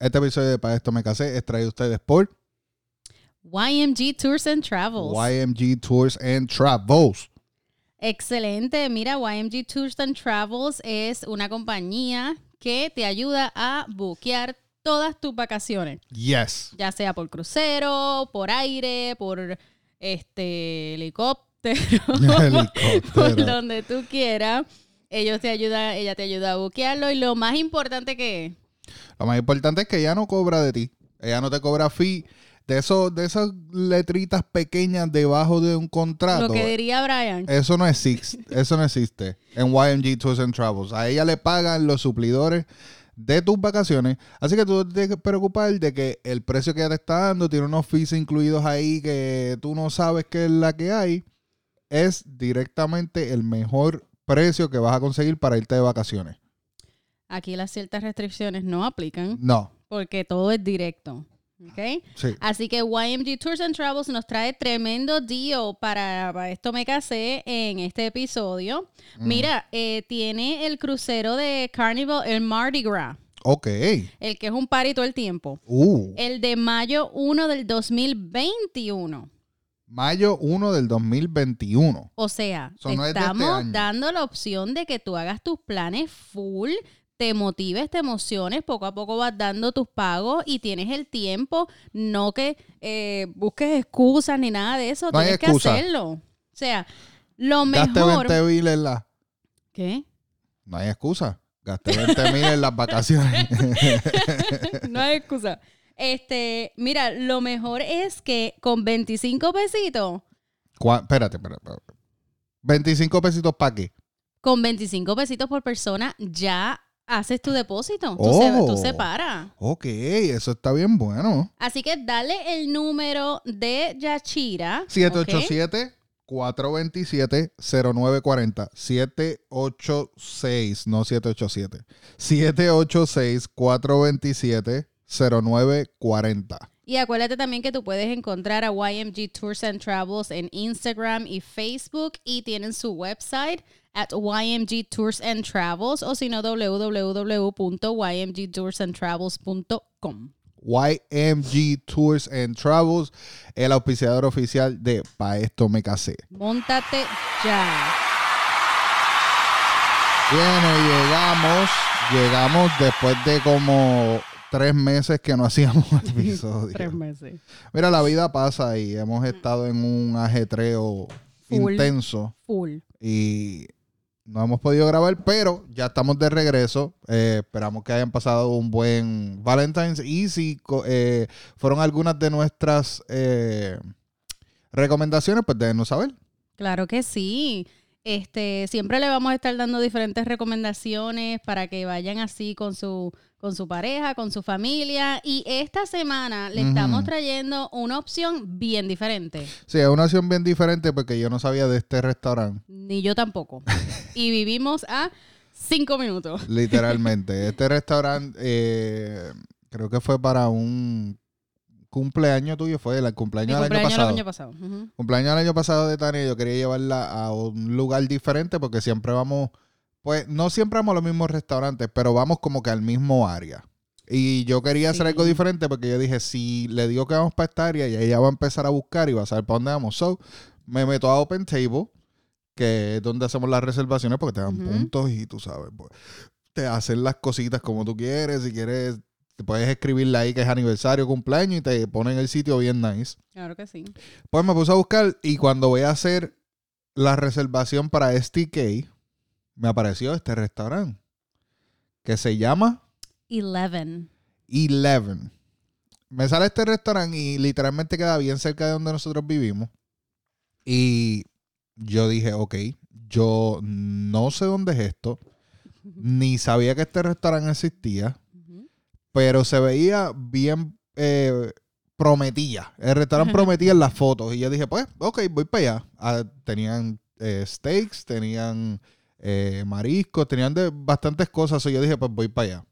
Este episodio de Para esto me casé es traído a ustedes por YMG Tours and Travels. YMG Tours and Travels. Excelente. Mira, YMG Tours and Travels es una compañía que te ayuda a buquear todas tus vacaciones. Yes. Ya sea por crucero, por aire, por este helicóptero, Helicóptero. por donde tú quieras. Ellos te ayudan, ella te ayuda a buquearlo y lo más importante que es, Lo más importante es que ella no cobra de ti. Ella no te cobra fee. De, eso, de esas letritas pequeñas debajo de un contrato. lo que diría Brian. Eso no existe. Eso no existe en YMG Tours and Travels. A ella le pagan los suplidores de tus vacaciones. Así que tú no tienes que preocupar de que el precio que ella te está dando tiene unos fees incluidos ahí que tú no sabes qué es la que hay. Es directamente el mejor precio que vas a conseguir para irte de vacaciones. Aquí las ciertas restricciones no aplican No. porque todo es directo. ¿Ok? Sí. Así que YMG Tours and Travels nos trae tremendo deal para, para esto me casé en este episodio. Mm. Mira, eh, tiene el crucero de Carnival, el Mardi Gras, Ok. el que es un party todo el tiempo. Uh. El de mayo 1 del 2021. Mayo 1 del 2021. O sea, So, no es de este estamos dando la opción de que tú hagas tus planes full, te motives, te emociones, poco a poco vas dando tus pagos y tienes el tiempo, no que eh, busques excusas ni nada de eso, No hay tienes excusa. que hacerlo. O sea, lo Gaste mejor... 20 mil en la... ¿Qué? No hay excusa. Gasté 20 mil en las vacaciones. no hay excusa. Este, mira, lo mejor es que con 25 pesitos, Espérate, espérate, espérate. 25 pesitos para qué? con 25 pesitos por persona ya haces tu depósito. Tú, se- Oh. tú separas. Ok, eso está bien bueno. Así que dale el número de Yachira. ¿ok? 787-427-0940. 786, no 787. 786-427-0940. Y acuérdate también que tú puedes encontrar a YMG Tours and Travels en Instagram y Facebook y tienen su website at YMG Tours and Travels o si no www.ymgtoursandtravels.com. YMG Tours and Travels, el auspiciador oficial de Pa' esto me casé. Móntate ya. Bien, llegamos, llegamos después de como tres meses que no hacíamos episodio. Tres meses. Mira, la vida pasa y hemos estado en un ajetreo Full. intenso Full. y no hemos podido grabar, pero ya estamos de regreso. Eh, esperamos que hayan pasado un buen Valentine's y si eh, fueron algunas de nuestras eh, recomendaciones, pues déjenos saber. Claro que sí. Este, siempre le vamos a estar dando diferentes recomendaciones para que vayan así con su, con su pareja, con su familia. Y esta semana le estamos trayendo una opción bien diferente. Sí, es una opción bien diferente porque yo no sabía de este restaurante. Ni yo tampoco. y vivimos a cinco minutos. Literalmente. este restaurante eh, creo que fue para un cumpleaños tuyo, fue el cumpleaños del año cumpleaños el pasado. año pasado. Ujú. Cumpleaños del año pasado de Tania, yo quería llevarla a un lugar diferente porque siempre vamos, pues no siempre vamos a los mismos restaurantes, pero vamos como que al mismo área. Y yo quería hacer algo diferente porque yo dije, si le digo que vamos para esta área y ella va a empezar a buscar y va a saber para dónde vamos. So, me meto a Open Table, que es donde hacemos las reservaciones porque te dan puntos y tú sabes, pues, te hacen las cositas como tú quieres. Si quieres, te puedes escribirle ahí que es aniversario, cumpleaños y te ponen el sitio bien nice. Claro que sí. Pues me puse a buscar y cuando voy a hacer la reservación para STK, me apareció este restaurante que se llama Eleven. Eleven. Me sale este restaurante y literalmente queda bien cerca de donde nosotros vivimos. Y yo dije, ok, yo no sé dónde es esto, ni sabía que este restaurante existía. Pero se veía bien eh, prometía. El restaurante prometía en las fotos. Y yo dije, pues, ok, voy para allá. Ah, tenían eh, steaks, tenían eh, mariscos, tenían de bastantes cosas. Y yo dije, pues voy para allá.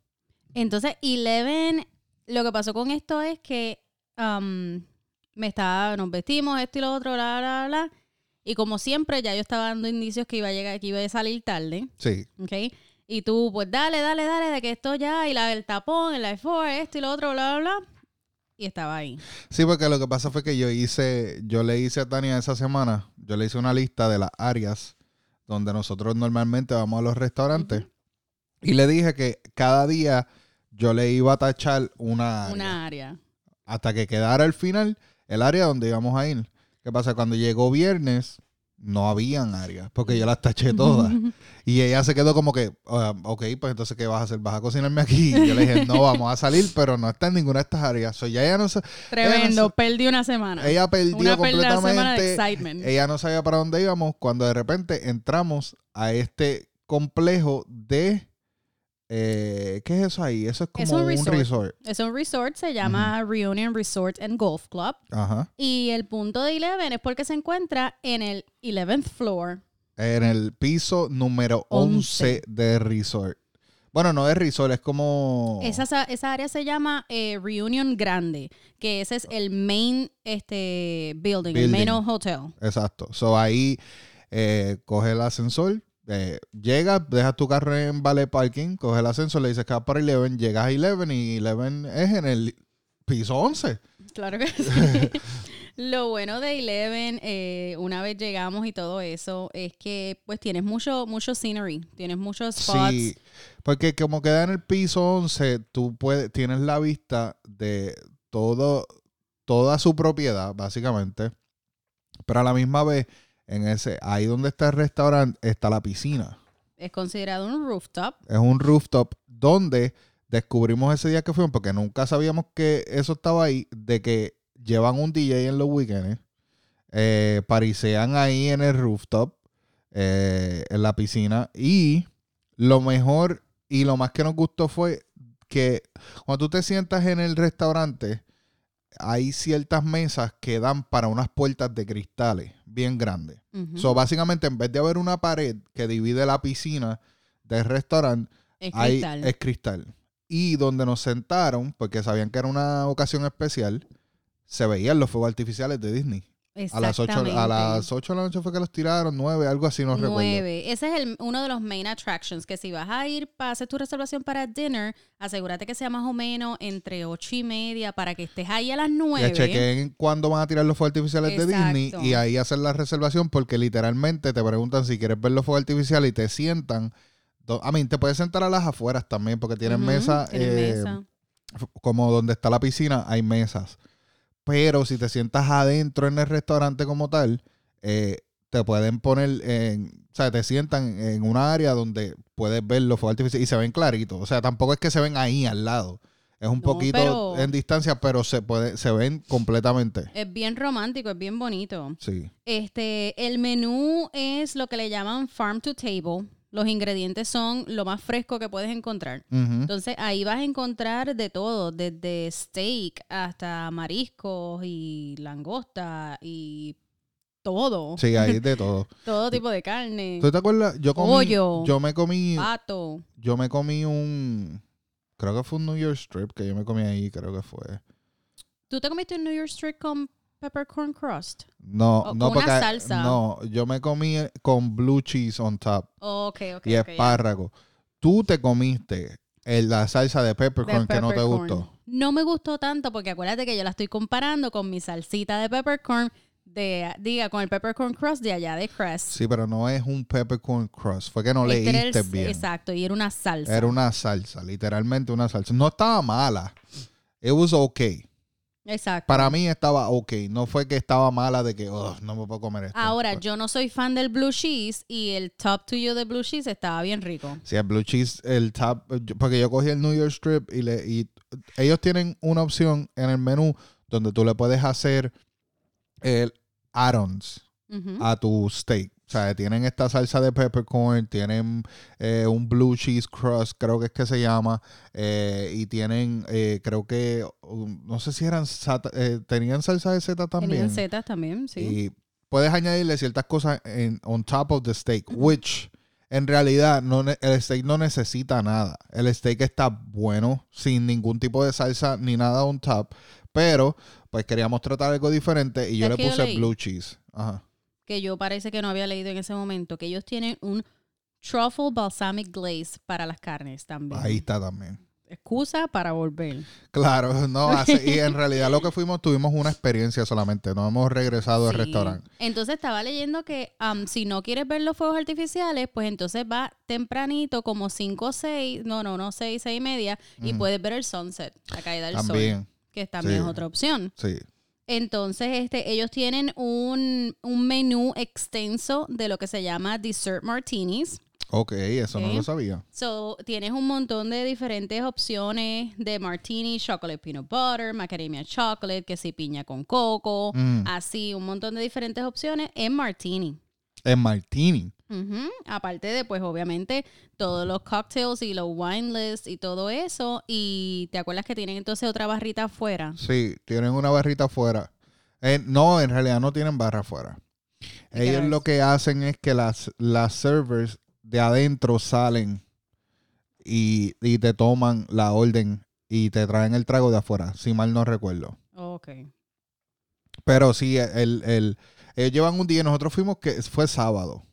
Entonces, Eleven, lo que pasó con esto es que um, me estaba, nos vestimos, esto y lo otro, bla, bla, bla. Y como siempre, ya yo estaba dando indicios que iba a llegar, que iba a salir tarde. Sí. ¿ok? Y tú, pues dale, dale, dale, de que esto ya, y la, el tapón, el I4, esto y lo otro, bla, bla, bla. Y estaba ahí. Sí, porque lo que pasa fue que yo hice, yo le hice a Tania esa semana, yo le hice una lista de las áreas donde nosotros normalmente vamos a los restaurantes. Y le dije que cada día yo le iba a tachar una área. Una área. Hasta que quedara al final el área donde íbamos a ir. ¿Qué pasa? Cuando llegó viernes, no habían áreas, porque yo las taché todas. y ella se quedó como que, "Ah, ok, pues entonces, ¿qué vas a hacer? ¿Vas a cocinarme aquí? Y yo le dije, no, vamos a salir, pero no está en ninguna de estas áreas. So, ya ella no, Tremendo, perdí una semana. ella perdió una pérdida de semana de completamente. excitement. Ella no sabía para dónde íbamos cuando de repente entramos a este complejo de... eh, ¿Qué es eso ahí? Eso es como Es un un resort. Es un resort, se llama Reunion Resort and Golf Club. Ajá. Y el punto de Eleven es porque se encuentra en el 11th floor. En el piso número 11 Once. de resort. Bueno, no de resort, es como... Esa, sa- esa área se llama eh, Reunion Grande, que ese es el main este, building, el main hotel. Exacto. So ahí eh, coge el ascensor, eh, llegas, dejas tu carro en Valet Parking, coge el ascensor, le dices que vas para Eleven, llegas a Eleven y Eleven es en el piso 11. Claro que sí. Lo bueno de Eleven, eh, una vez llegamos y todo eso, es que pues tienes mucho, mucho scenery, tienes muchos spots. Sí, porque como queda en el piso 11, tú puedes, tienes la vista de todo, toda su propiedad, básicamente. Pero a la misma vez, en ese, ahí donde está el restaurante, está la piscina. Es considerado un rooftop. Es un rooftop donde descubrimos ese día que fuimos, porque nunca sabíamos que eso estaba ahí, de que llevan un DJ en los weekends, eh, parisean ahí en el rooftop, eh, en la piscina, y lo mejor y lo más que nos gustó fue que cuando tú te sientas en el restaurante, hay ciertas mesas que dan para unas puertas de cristales bien grandes. Ujú. So, básicamente, en vez de haber una pared que divide la piscina del restaurante, es ahí cristal. es cristal. Y donde nos sentaron, porque sabían que era una ocasión especial, se veían los fuegos artificiales de Disney. A las 8, a las 8 de la noche fue que los tiraron, 9, algo así, no recuerdo. Nueve. Ese es el- uno de los main attractions. Que si vas a ir para hacer tu reservación para dinner, asegúrate que sea más o menos entre ocho y media para que estés ahí a las Que nueve. chequen cuándo van a tirar los fuegos artificiales de Disney y ahí hacer la reservación porque literalmente te preguntan si quieres ver los fuegos artificiales y te sientan. A mí, te puedes sentar a las afueras también porque tienen mesa. tienen eh, mesa. f- como donde está la piscina, hay mesas. Pero si te sientas adentro en el restaurante como tal, eh, te pueden poner en. O sea, te sientan en una área donde puedes ver los fuegos artificiales y se ven claritos. O sea, tampoco es que se ven ahí al lado. Es un No, poquito pero- en distancia, pero se puede, se ven completamente. Es bien romántico, es bien bonito. Sí. Este, el menú es lo que le llaman farm to table. Los ingredientes son lo más fresco que puedes encontrar. Entonces ahí vas a encontrar de todo, desde steak hasta mariscos y langosta y todo. Sí, hay de todo. Todo tipo de carne, ¿Tú te acuerdas? Yo comí. Pollo. Yo me comí. pato. Yo me comí un. Creo que fue un New York Strip que yo me comí ahí, creo que fue. ¿Tú te comiste un New York Strip con peppercorn crust? No, O no con una porque salsa. no, yo me comí con blue cheese on top Ok, ok. y ok, ya. espárrago. Tú te comiste el- la salsa de De peppercorn que no te gustó. No me gustó tanto porque acuérdate que yo la estoy comparando con mi salsita de peppercorn de, diga, con el peppercorn crust de allá de Crest. Sí, pero no es un peppercorn crust. Fue que no Este el- leíste bien. Exacto, y era una salsa. Era una salsa, literalmente una salsa. No estaba mala. It was okay. Exacto. Para mí estaba ok. No fue que estaba mala de que "Ugh, no me puedo comer esto. Ahora, yo no soy fan del blue cheese y el top to you de blue cheese estaba bien rico. Sí, el blue cheese, el top, porque yo cogí el New York Strip y, le, y ellos tienen una opción en el menú donde tú le puedes hacer el add-ons a tu steak. O sea, tienen esta salsa de peppercorn, tienen eh, un blue cheese crust, creo que es que se llama, eh, y tienen, eh, creo que, um, no sé si eran, sata- eh, tenían salsa de seta también. Tenían setas también, sí. Y puedes añadirle ciertas cosas en, on top of the steak, which en realidad no, el steak no necesita nada. El steak está bueno, sin ningún tipo de salsa ni nada on top, pero pues queríamos tratar algo diferente y yo ¿Sabes le puse blue cheese. Ajá. Que yo parece que no había leído en ese momento, que ellos tienen un truffle balsamic glaze para las carnes también. Ahí está también. Excusa para volver. Claro, no, hace- y en realidad lo que fuimos, tuvimos una experiencia solamente, no hemos regresado al Sí. restaurante. Entonces estaba leyendo que am, si no quieres ver los fuegos artificiales, pues entonces va tempranito, como 5 o 6, no, no, no, 6, 6 y media, y puedes ver el sunset, la caída del sol, También, que también Sí. es otra opción. sí. Entonces, este, ellos tienen un, un menú extenso de lo que se llama dessert martinis. Ok, eso no Ok. lo sabía. So, tienes un montón de diferentes opciones de martini, chocolate peanut butter, macadamia chocolate, que si piña con coco, Mm. así, un montón de diferentes opciones en martini. En Martini. Ujú. Aparte de, pues, obviamente, todos los cocktails y los wine lists y todo eso. Y te acuerdas que tienen entonces otra barrita afuera. Sí, tienen una barrita afuera. Eh, no, en realidad no tienen barra afuera. Ellos lo que hacen es que las, las servers de adentro salen y, y te toman la orden y te traen el trago de afuera, si mal no recuerdo. Ok. Pero sí, el, el, ellos llevan un día, nosotros fuimos que fue sábado.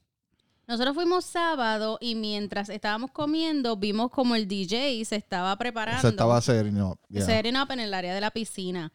Nosotros fuimos sábado y mientras estábamos comiendo vimos como el DJ se estaba preparando. Se estaba serio. yeah. setting up en el área de la piscina.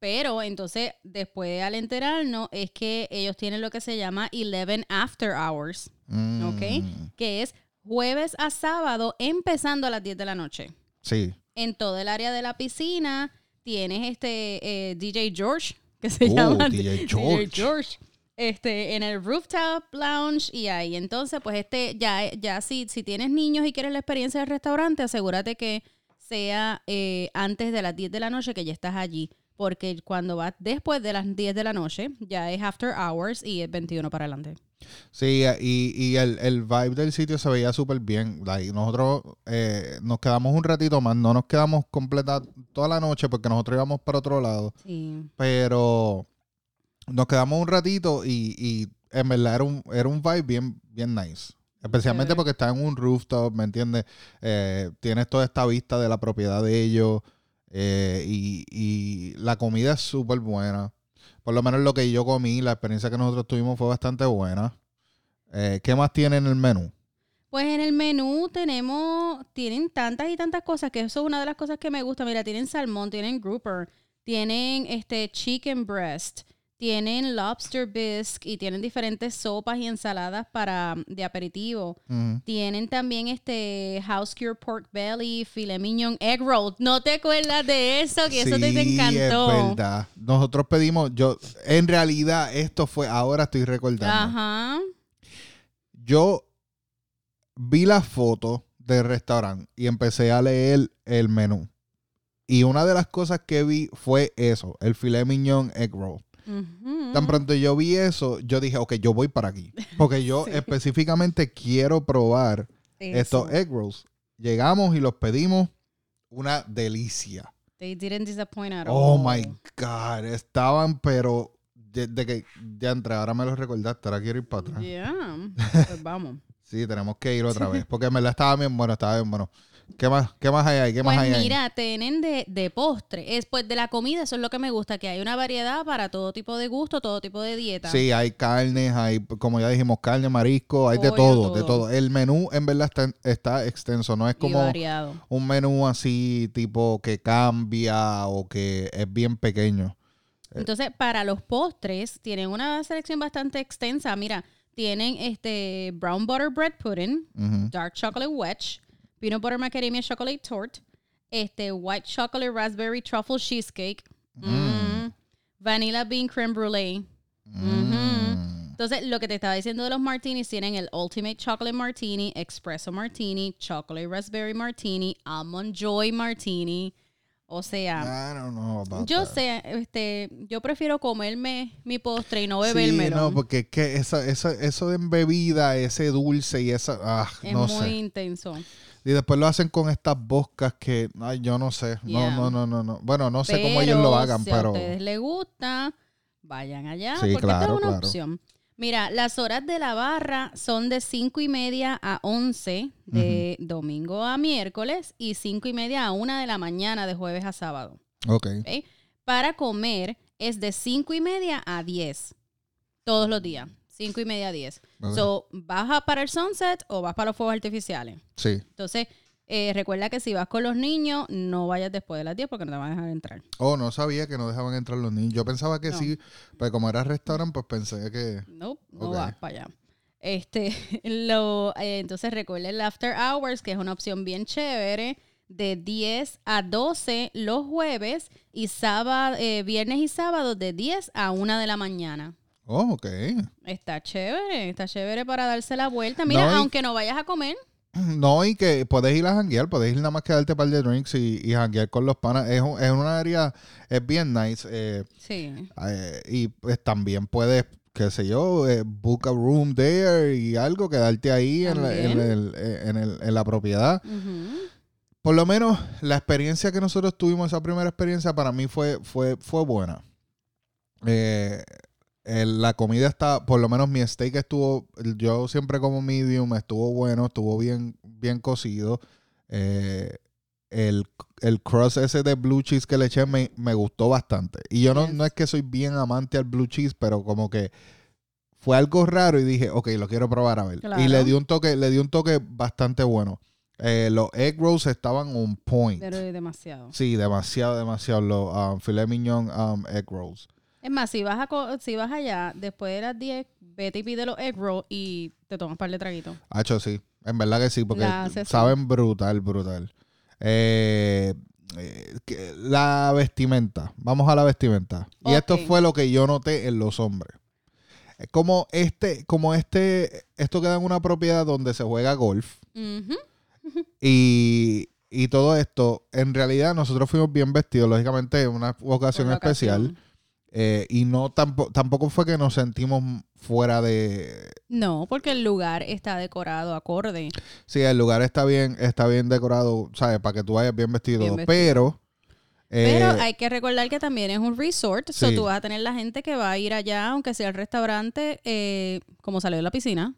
Pero entonces, después al enterarnos, es que ellos tienen lo que se llama 11 After Hours, Mm, ¿ok? que es jueves a sábado empezando a las 10 de la noche. Sí. En todo el área de la piscina tienes este eh, DJ George, que se Oh, llama DJ George. George. Este, en el rooftop lounge y ahí. Entonces, pues este, ya, ya si, si tienes niños y quieres la experiencia del restaurante, asegúrate que sea eh, antes de las 10 de la noche que ya estás allí. Porque cuando vas después de las 10 de la noche, ya es after hours y es 21 para adelante. Sí, y, y el, el vibe del sitio se veía súper bien. Like, nosotros eh, nos quedamos un ratito más, no nos quedamos completa toda la noche porque nosotros íbamos para otro lado, Sí. pero nos quedamos un ratito y, y en verdad era un, era un vibe bien, bien nice. Especialmente porque está en un rooftop, ¿me entiendes? Eh, tienes toda esta vista de la propiedad de ellos eh, y, y la comida es súper buena. Por lo menos lo que yo comí, la experiencia que nosotros tuvimos fue bastante buena. Eh, ¿Qué más tiene en el menú? Pues en el menú tenemos, tienen tantas y tantas cosas, que eso es una de las cosas que me gusta. Mira, tienen salmón, tienen grouper, tienen este chicken breast, tienen lobster bisque y tienen diferentes sopas y ensaladas para de aperitivo. Tienen también este house cure pork belly, filet mignon, egg roll. ¿No te acuerdas de eso? Que eso te, te encantó. Es verdad. Nosotros pedimos, yo, en realidad, esto fue, ahora estoy recordando. Ajá. Yo vi la foto del restaurante y empecé a leer el menú. Y una de las cosas que vi fue eso, el filet mignon egg roll. Tan pronto yo vi eso, yo dije, ok, yo voy para aquí. Porque yo Sí. específicamente quiero probar estos egg rolls. Llegamos y los pedimos. Una delicia. They didn't disappoint at Oh all. my God. Estaban, pero de, de que ya entré, ahora me lo recordaste, ahora quiero ir para atrás. Yeah. Pues vamos. Sí, tenemos que ir otra vez. Porque en verdad estaba bien bueno, estaba bien bueno. ¿Qué más, qué más hay ahí? ¿Qué Pues más hay ahí? mira, tienen de, de postre. Es pues de la comida, eso es lo que me gusta, que hay una variedad para todo tipo de gusto, todo tipo de dieta. Sí, hay carnes, hay, como ya dijimos, carne, marisco, hay de Pollo, todo, de todo. todo. El menú en verdad está, está extenso, no es como un menú así tipo que cambia o que es bien pequeño. Entonces, para los postres, tienen una selección bastante extensa. Mira, tienen este brown butter bread pudding, dark chocolate wedge, peanut butter macadamia chocolate tort, este white chocolate raspberry truffle cheesecake, mm, vanilla bean creme brulee. Mm. Entonces, lo que te estaba diciendo de los martinis, tienen el Ultimate Chocolate Martini, Espresso Martini, Chocolate Raspberry Martini, Almond Joy Martini. O sea, I don't know about yo that. sé, este, yo prefiero comerme mi postre y no Sí, bebérmelo. no, porque es que esa, esa, eso de bebida, ese dulce y esa, ah, es no muy sé. intenso. Y después lo hacen con estas boscas que, ay, yo no sé. Yeah. No, no, no, no, no. Bueno, no sé cómo ellos lo hagan, si a pero... ustedes les gusta, vayan allá, Sí, porque claro, esta es una claro. opción. Mira, las horas de la barra son de 5 y media a 11 de domingo a miércoles y 5 y media a 1 de la mañana de jueves a sábado. Ok. ¿ok? Para comer es de 5 y media a 10 todos los días. 5 y media a 10. Ok. So, ¿vas para el sunset o vas para los fuegos artificiales? Sí. Entonces, eh, recuerda que si vas con los niños, no vayas después de las 10 porque no te van a dejar entrar. Oh, no sabía que no dejaban entrar los niños. Yo pensaba que No. sí, pero como era restaurante, pues pensé que... No, no vas para allá. Este, lo, eh, entonces recuerda el After Hours, que es una opción bien chévere, de 10 a 12 los jueves y sábado, eh, viernes y sábados de 10 a 1 de la mañana. Oh, ok. Está chévere, está chévere para darse la vuelta. Mira, No, y- aunque no vayas a comer, No, y que puedes ir a janguear, puedes ir nada más que darte un par de drinks y, y janguear con los panas. Es, un- es una área, es bien nice. eh, sí. eh, y pues también puedes, qué sé yo, eh, book a room there y algo, quedarte ahí en la, en, el- en el- en la propiedad. Por lo menos la experiencia que nosotros tuvimos, esa primera experiencia, para mí fue, fue, fue buena. Eh, la comida está, por lo menos mi steak estuvo, yo siempre como medium, estuvo bueno, estuvo bien, bien cocido. Eh, el, el crust ese de blue cheese que le eché me, me gustó bastante. Y yo no, Yes. no es que soy bien amante al blue cheese, pero como que fue algo raro y dije, ok, lo quiero probar a ver. Claro. Y le dio un toque, le dio un toque bastante bueno. Eh, los egg rolls estaban on point. Pero demasiado. Sí, demasiado, demasiado. Los um, filet mignon um, egg rolls. Es más, si vas, a si vas allá después de las 10, vete y pide los egg rolls y te tomas un par de traguitos. Hacho, sí. En verdad que sí, porque saben brutal, brutal. Eh, eh, que- la vestimenta. Vamos a la vestimenta. Y esto fue lo que yo noté en los hombres. Eh, Como este, como este, esto queda en una propiedad donde se juega golf. Y, y todo esto, en realidad nosotros fuimos bien vestidos, lógicamente en una ocasión Por la especial. Eh, y no tampoco, tampoco fue que nos sentimos fuera de... No, porque el lugar está decorado acorde. Sí, el lugar está bien, está bien decorado, ¿sabes? Para que tú vayas bien vestido. Bien vestido. Pero... eh, Pero hay que recordar que también es un resort, so Sí. tú vas a tener la gente que va a ir allá, aunque sea el restaurante, eh, como salió de la piscina,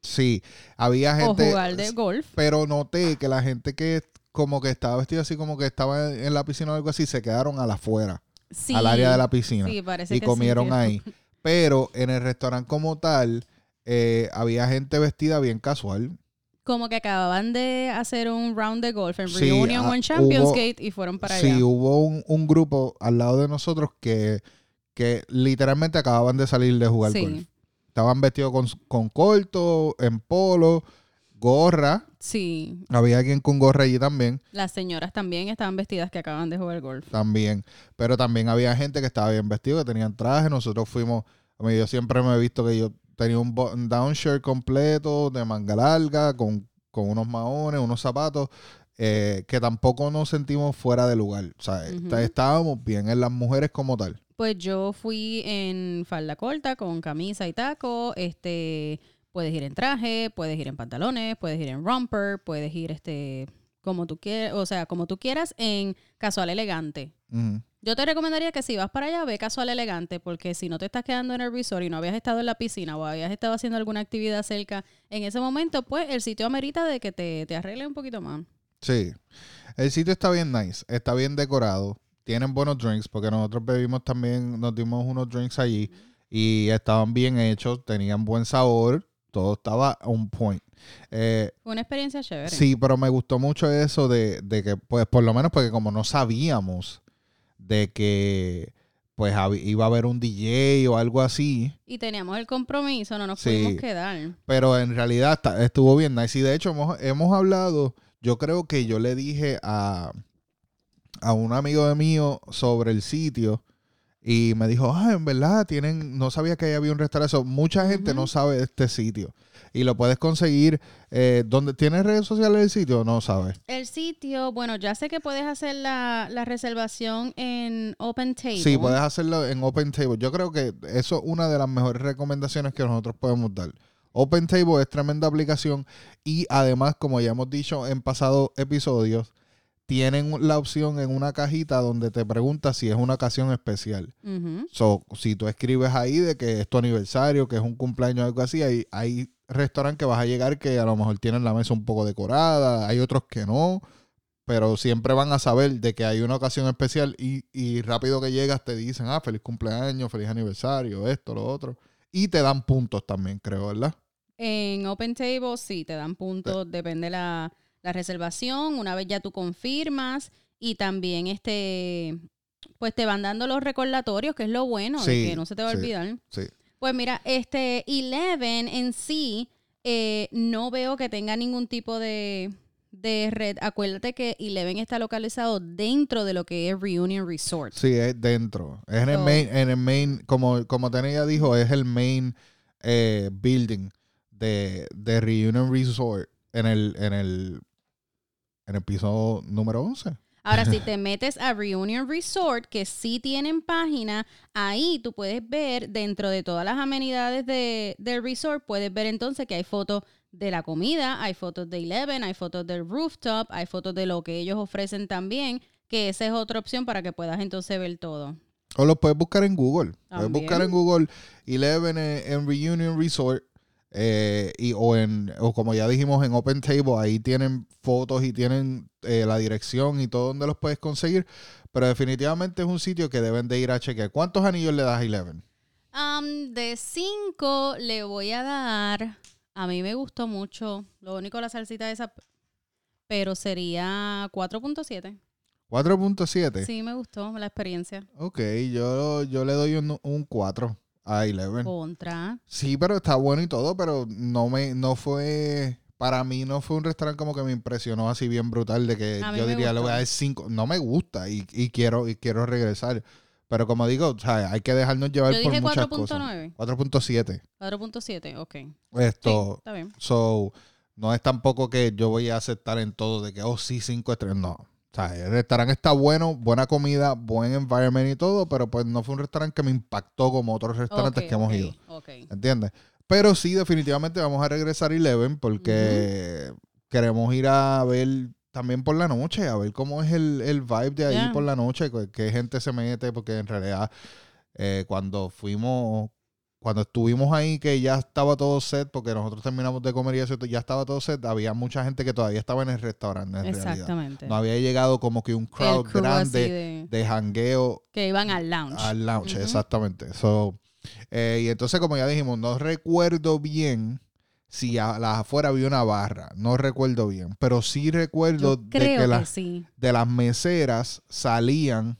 Sí, había o gente... jugar de golf. Pero noté que la gente que como que estaba vestida así como que estaba en la piscina o algo así, se quedaron a la afuera, Sí, al área de la piscina. Sí, parece y que sí, comieron ahí. Pero en el restaurante como tal, eh, había gente vestida bien casual. Como que acababan de hacer un round de golf en Sí, Reunion ah, o en Champions hubo- Gate y fueron para sí, allá. hubo un, un grupo al lado de nosotros que, que literalmente acababan de salir de jugar Sí. golf. Estaban vestidos con, con corto, en polo, gorra. Sí, Había alguien con gorra allí también, las señoras también estaban vestidas que acaban de jugar golf. también. Pero también había gente que estaba bien vestido, que tenían traje. Nosotros fuimos, a mí, yo siempre me he visto que yo tenía un down shirt completo, de manga larga, con, con unos maones, unos zapatos, eh, que tampoco nos sentimos fuera de lugar. O sea, está- estábamos bien en las mujeres como tal. Pues yo fui en falda corta, con camisa y taco, este, puedes ir en traje, puedes ir en pantalones, puedes ir en romper, puedes ir este como tú quieras, o sea, como tú quieras en casual elegante. Yo te recomendaría que si vas para allá, ve casual elegante, porque si no te estás quedando en el resort y no habías estado en la piscina o habías estado haciendo alguna actividad cerca en ese momento, pues el sitio amerita de que te, te arregle un poquito más. Sí. El sitio está bien nice, está bien decorado. Tienen buenos drinks, porque nosotros bebimos también, nos dimos unos drinks allí y estaban bien hechos, tenían buen sabor, todo estaba on point. Eh, Fue una experiencia chévere. sí, pero me gustó mucho eso de, de que, pues, por lo menos porque como no sabíamos de que, pues, iba a haber un DJ o algo así, Y teníamos el compromiso, no nos Sí. pudimos quedar. pero en realidad estuvo bien nice. Y de hecho hemos, hemos hablado, yo creo que yo le dije a, a un amigo de mío sobre el sitio y me dijo, ah, en verdad tienen, no sabía que ahí había un restaurante. So, mucha gente no sabe de este sitio y lo puedes conseguir. Eh, ¿dónde, ¿Tienes redes sociales del sitio? No sabes. El sitio, bueno, ya sé que puedes hacer la, la reservación en Open Table. Sí, puedes hacerlo en Open Table. Yo creo que eso es una de las mejores recomendaciones que nosotros podemos dar. Open Table es tremenda aplicación y además, como ya hemos dicho en pasados episodios, tienen la opción en una cajita donde te pregunta si es una ocasión especial. So, si tú escribes ahí de que es tu aniversario, que es un cumpleaños o algo así, hay, hay restaurantes que vas a llegar que a lo mejor tienen la mesa un poco decorada, hay otros que no, pero siempre van a saber de que hay una ocasión especial y, y rápido que llegas te dicen, ah, feliz cumpleaños, feliz aniversario, esto, lo otro. Y te dan puntos también, creo, ¿verdad? En Open Table sí, te dan puntos, depende la, la reservación, una vez ya tú confirmas y también este, pues te van dando los recordatorios, que es lo bueno, de que no se te va a olvidar. Sí. Pues mira, este Eleven en sí, eh, no veo que tenga ningún tipo de, de red. Acuérdate que Eleven está localizado dentro de lo que es Reunion Resort. Sí, es dentro. Es en el main, en el main, como, como Tania dijo, es el main eh, building de, de Reunion Resort en el, en el, en el piso número 11. Ahora, si te metes a Reunion Resort, que sí tienen página, ahí tú puedes ver dentro de todas las amenidades de, del resort, puedes ver entonces que hay fotos de la comida, hay fotos de Eleven, hay fotos del rooftop, hay fotos de lo que ellos ofrecen también, que esa es otra opción para que puedas entonces ver todo. O lo puedes buscar en Google. Puedes buscar en Google Eleven en, en Reunion Resort. Eh, y, o, en, o como ya dijimos en Open Table, ahí tienen fotos y tienen eh, la dirección y todo donde los puedes conseguir. Pero definitivamente es un sitio que deben de ir a chequear. ¿Cuántos anillos le das a Eleven? Am, de 5 le voy a dar, a mí me gustó mucho, lo único la salsita esa, pero sería 4.7. 4.7. Sí, me gustó la experiencia. Ok, yo, yo le doy un, un 4 a Eleven. Contra. Sí, pero está bueno y todo, pero no me, no fue, para mí no fue un restaurante como que me impresionó así bien brutal de que yo diría le voy a dar 5. No me gusta y, y quiero, y quiero regresar. Pero como digo, o sea, hay que dejarnos llevar Yo por dije muchas cosas. 4.9. 4.7. 4.7, ok. Sí, Esto, está bien. so, no es tampoco que yo voy a aceptar en todo de que, oh, sí, 5 estrellas. No. O sea, el restaurante está bueno, buena comida, buen environment y todo, pero pues no fue un restaurante que me impactó como otros restaurantes que hemos ido. ok. ¿Entiendes? Pero sí, definitivamente vamos a regresar a Eleven porque queremos ir a ver también por la noche, a ver cómo es el, el vibe de ahí por la noche, qué gente se mete, porque en realidad eh, cuando fuimos, cuando estuvimos ahí, que ya estaba todo set, porque nosotros terminamos de comer y eso, ya estaba todo set, había mucha gente que todavía estaba en el restaurante, en realidad. Exactamente. No había llegado como que un crowd crew grande de- jangueo que iban al lounge. al lounge, exactamente. So, eh, y entonces, como ya dijimos, no recuerdo bien si a las afuera había una barra. No recuerdo bien. Pero sí recuerdo de que, que, las, sí. de las meseras salían,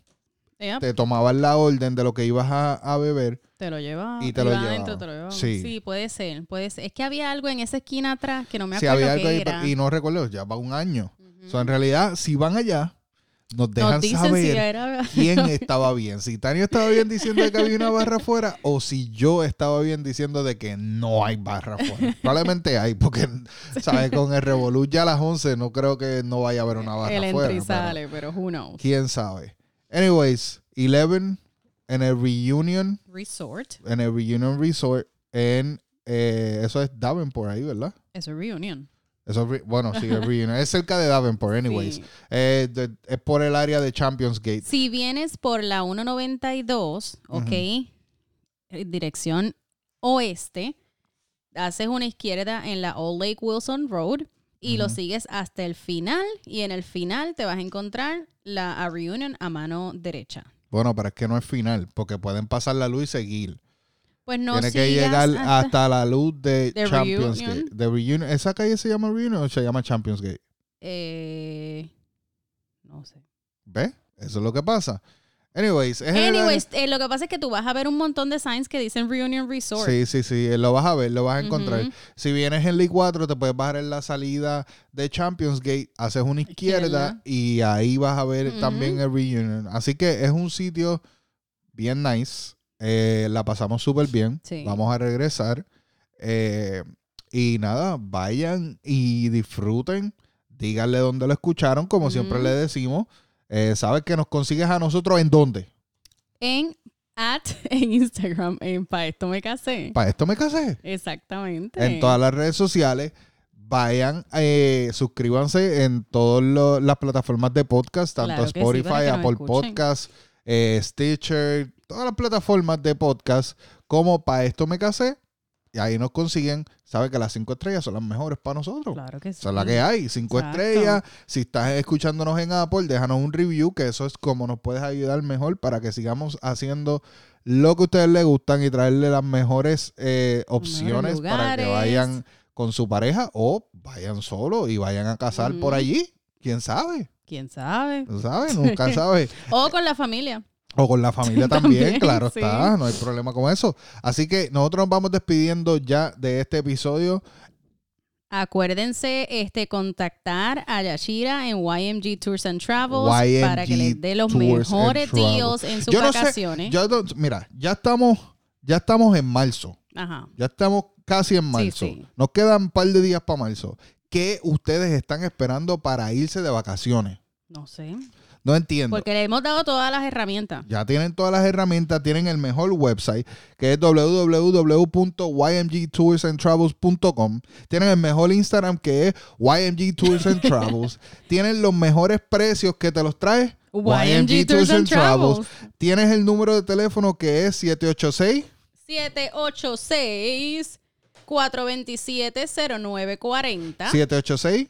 Yep, te tomaban la orden de lo que ibas a, a beber. te lo lleva. y te lo llevaba. adentro, te lo llevaba. Sí. Sí. puede ser, puede ser. Es que había algo en esa esquina atrás que no me acuerdo había qué algo ahí, era. y no recuerdo, ya va un año. Ujú. So, en realidad, si van allá, nos dejan Nos dicen saber si era... quién estaba bien. Si Tania estaba bien diciendo que había una barra afuera o si yo estaba bien diciendo de que no hay barra afuera. Probablemente hay, porque, ¿sabes? Con el Revolut ya a las 11 no creo que no vaya a haber una barra El afuera. entra y pero sale, pero who knows. ¿Quién sabe? Anyways, 11 en el Reunion, Resort. en el Reunion Resort, en... eh, eso es Davenport ahí, ¿verdad? Es un reunion. Eso es re- bueno, sí, Reunion. Es cerca de Davenport, anyways. Sí. Eh, de- es por el área de Champions Gate. Si vienes por la 192, ok, eh, dirección oeste, haces una izquierda en la Old Lake Wilson Road y lo sigues hasta el final y en el final te vas a encontrar la a Reunion a mano derecha. Bueno, pero es que no es final, porque pueden pasar la luz y seguir. Pues no Tiene que llegar hasta- hasta, la luz de, de Champions Reunion. Gate. De Reunion. ¿Esa calle se llama Reunion o se llama Champions Gate? eh, no sé. ¿Ves? Eso es lo que pasa. Anyways, es eh, lo que pasa es que tú vas a ver un montón de signs que dicen Reunion Resort. Sí, sí, sí. Lo vas a ver, lo vas a encontrar. Si vienes en League 4, te puedes bajar en la salida de Champions Gate, haces una izquierda Izquierda. y ahí vas a ver también el Reunion. Así que es un sitio bien nice. Eh, la pasamos súper bien. Sí. Vamos a regresar. Eh, y nada, vayan y disfruten. Díganle dónde lo escucharon, como siempre le decimos. Eh, ¿Sabes que nos consigues a nosotros en dónde? En at en Instagram, en Pa' esto me casé. Para esto me casé. Exactamente. en todas las redes sociales. Vayan, eh, suscríbanse en todas las plataformas de podcast, tanto Claro que sí, Spotify, Apple escuchen. Podcast, eh, Stitcher, todas las plataformas de podcast, como para esto me casé. Y ahí nos consiguen. Sabe que las cinco estrellas son las mejores para nosotros. Claro que sí. Son las que hay, cinco Exacto. estrellas. Si estás escuchándonos en Apple, déjanos un review, que eso es como nos puedes ayudar mejor para que sigamos haciendo lo que a ustedes les gustan y traerle las mejores eh, opciones para que vayan con su pareja o vayan solo y vayan a casar por allí. ¿Quién sabe? ¿Quién sabe? ¿Tú sabes? Nunca sabe. O con la familia. O con la familia también, También, claro sí. está, no hay problema con eso. Así que nosotros nos vamos despidiendo ya de este episodio. Acuérdense este contactar a Yashira en YMG Tours and Travels YMG para que les dé los Tours mejores deals en sus Yo no sé, vacaciones. yo no- mira, ya estamos, ya estamos en marzo, Ajá. ya estamos casi en marzo. sí. Nos quedan un par de días para marzo. ¿Qué ustedes están esperando para irse de vacaciones? No sé. No entiendo. Porque le hemos dado todas las herramientas. Ya tienen todas las herramientas, tienen el mejor website, que es www.ymgtoursandtravels.com. Tienen el mejor Instagram, que es YMG Tours and Travels. tienen los mejores precios que te los trae YMG Tours and Travels. Tienes el número de teléfono que es 786 786 427 0940 786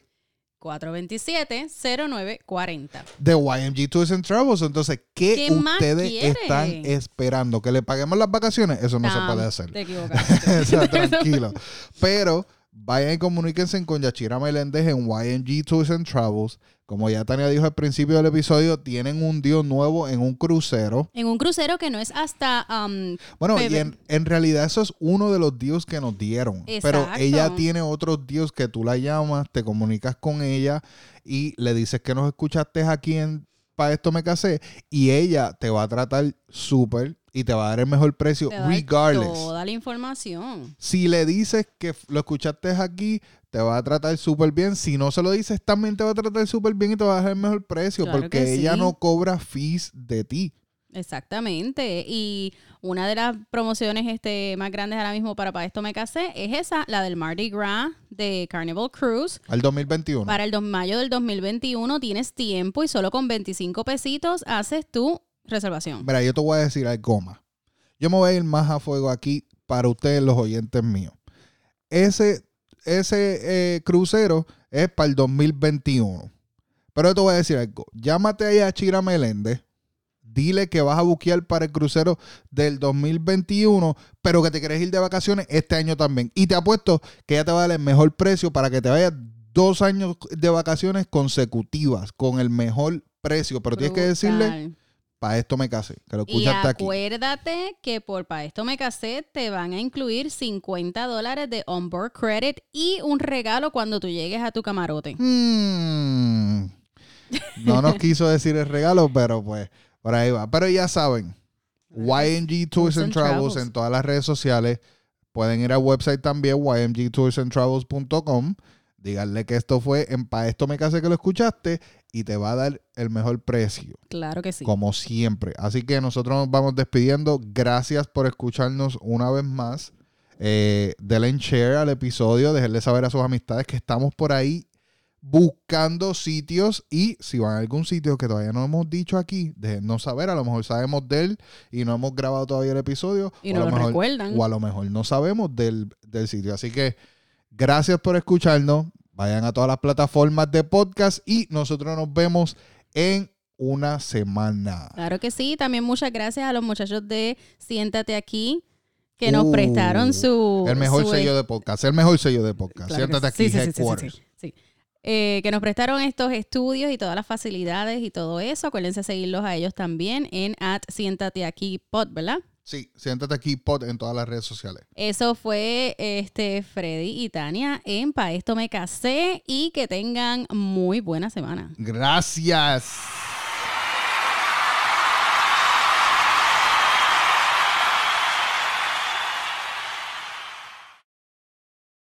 427 0940 de YMG Tours and Travels. Entonces, ¿qué, ¿Qué ustedes están esperando? ¿Que le paguemos las vacaciones? Eso no se puede hacer. Te equivocaste. o sea, tranquilo. Pero vayan y comuníquense con Yachira Meléndez en YMG Tours and Travels. Como ya Tania dijo al principio del episodio, tienen un deal nuevo en un crucero. en un crucero que no es hasta um, Bueno, y en, en realidad eso es uno de los deals que nos dieron. Pero ella tiene otros deals que tú la llamas, te comunicas con ella y le dices que nos escuchaste aquí en Para esto me casé y ella te va a tratar súper y te va a dar el mejor precio te regardless. toda la información. Si le dices que lo escuchaste aquí, te va a tratar súper bien. Si no se lo dices, también te va a tratar súper bien y te va a dar el mejor precio Claro porque que ella no cobra fees de ti. Exactamente. Y una de las promociones este, más grandes ahora mismo para Para Esto Me Casé es esa, la del Mardi Gras de Carnival Cruise. Al 2021. Para el 2 mayo del 2021 tienes tiempo y solo con 25 pesitos haces tu reservación. Mira, yo te voy a decir algo más. Yo me voy a ir más a fuego aquí para ustedes, los oyentes míos. Ese, ese eh, crucero es para el 2021. Pero yo te voy a decir algo. Llámate ahí a Chira Meléndez. Dile que vas a buquear para el crucero del 2021, pero que te quieres ir de vacaciones este año también. Y te apuesto que ella te va a dar el mejor precio para que te vayas dos años de vacaciones consecutivas con el mejor precio. Pero tienes que decirle Para esto me casé, que lo Y aquí. acuérdate que por para esto me casé te van a incluir 50 dólares de onboard credit y un regalo cuando tú llegues a tu camarote. Mm. No nos quiso decir el regalo, pero pues por ahí va. Pero ya saben, YNG Tours and Travels en todas las redes sociales. Pueden ir al website también, ymgtoursandtravels.com. Díganle que esto fue en Pa' esto me casé que lo escuchaste y te va a dar el mejor precio. Claro que sí. como siempre. Así que nosotros nos vamos despidiendo. Gracias por escucharnos una vez más. Eh, denle en share al episodio, déjenle saber a sus amistades que estamos por ahí buscando sitios y si van a algún sitio que todavía no hemos dicho aquí, déjennos saber, a lo mejor sabemos de él y no hemos grabado todavía el episodio Y no lo mejor, recuerdan. o a lo mejor no sabemos del, del sitio. Así que gracias por escucharnos, vayan a todas las plataformas de podcast y nosotros nos vemos en una semana. Claro que sí. También muchas gracias a los muchachos de Siéntate aquí que nos Uh, prestaron su... El mejor su- sello de podcast. El mejor sello de podcast. Claro Siéntate sí. aquí, Sí, sí, sí. Eh, que nos prestaron estos estudios y todas las facilidades y todo eso. Acuérdense seguirlos a ellos también en at Siéntate aquí pod, ¿verdad? Sí, siéntate aquí, pod, en todas las redes sociales. Eso fue este Freddy y Tania en Pa' esto me casé y que tengan muy buena semana. Gracias.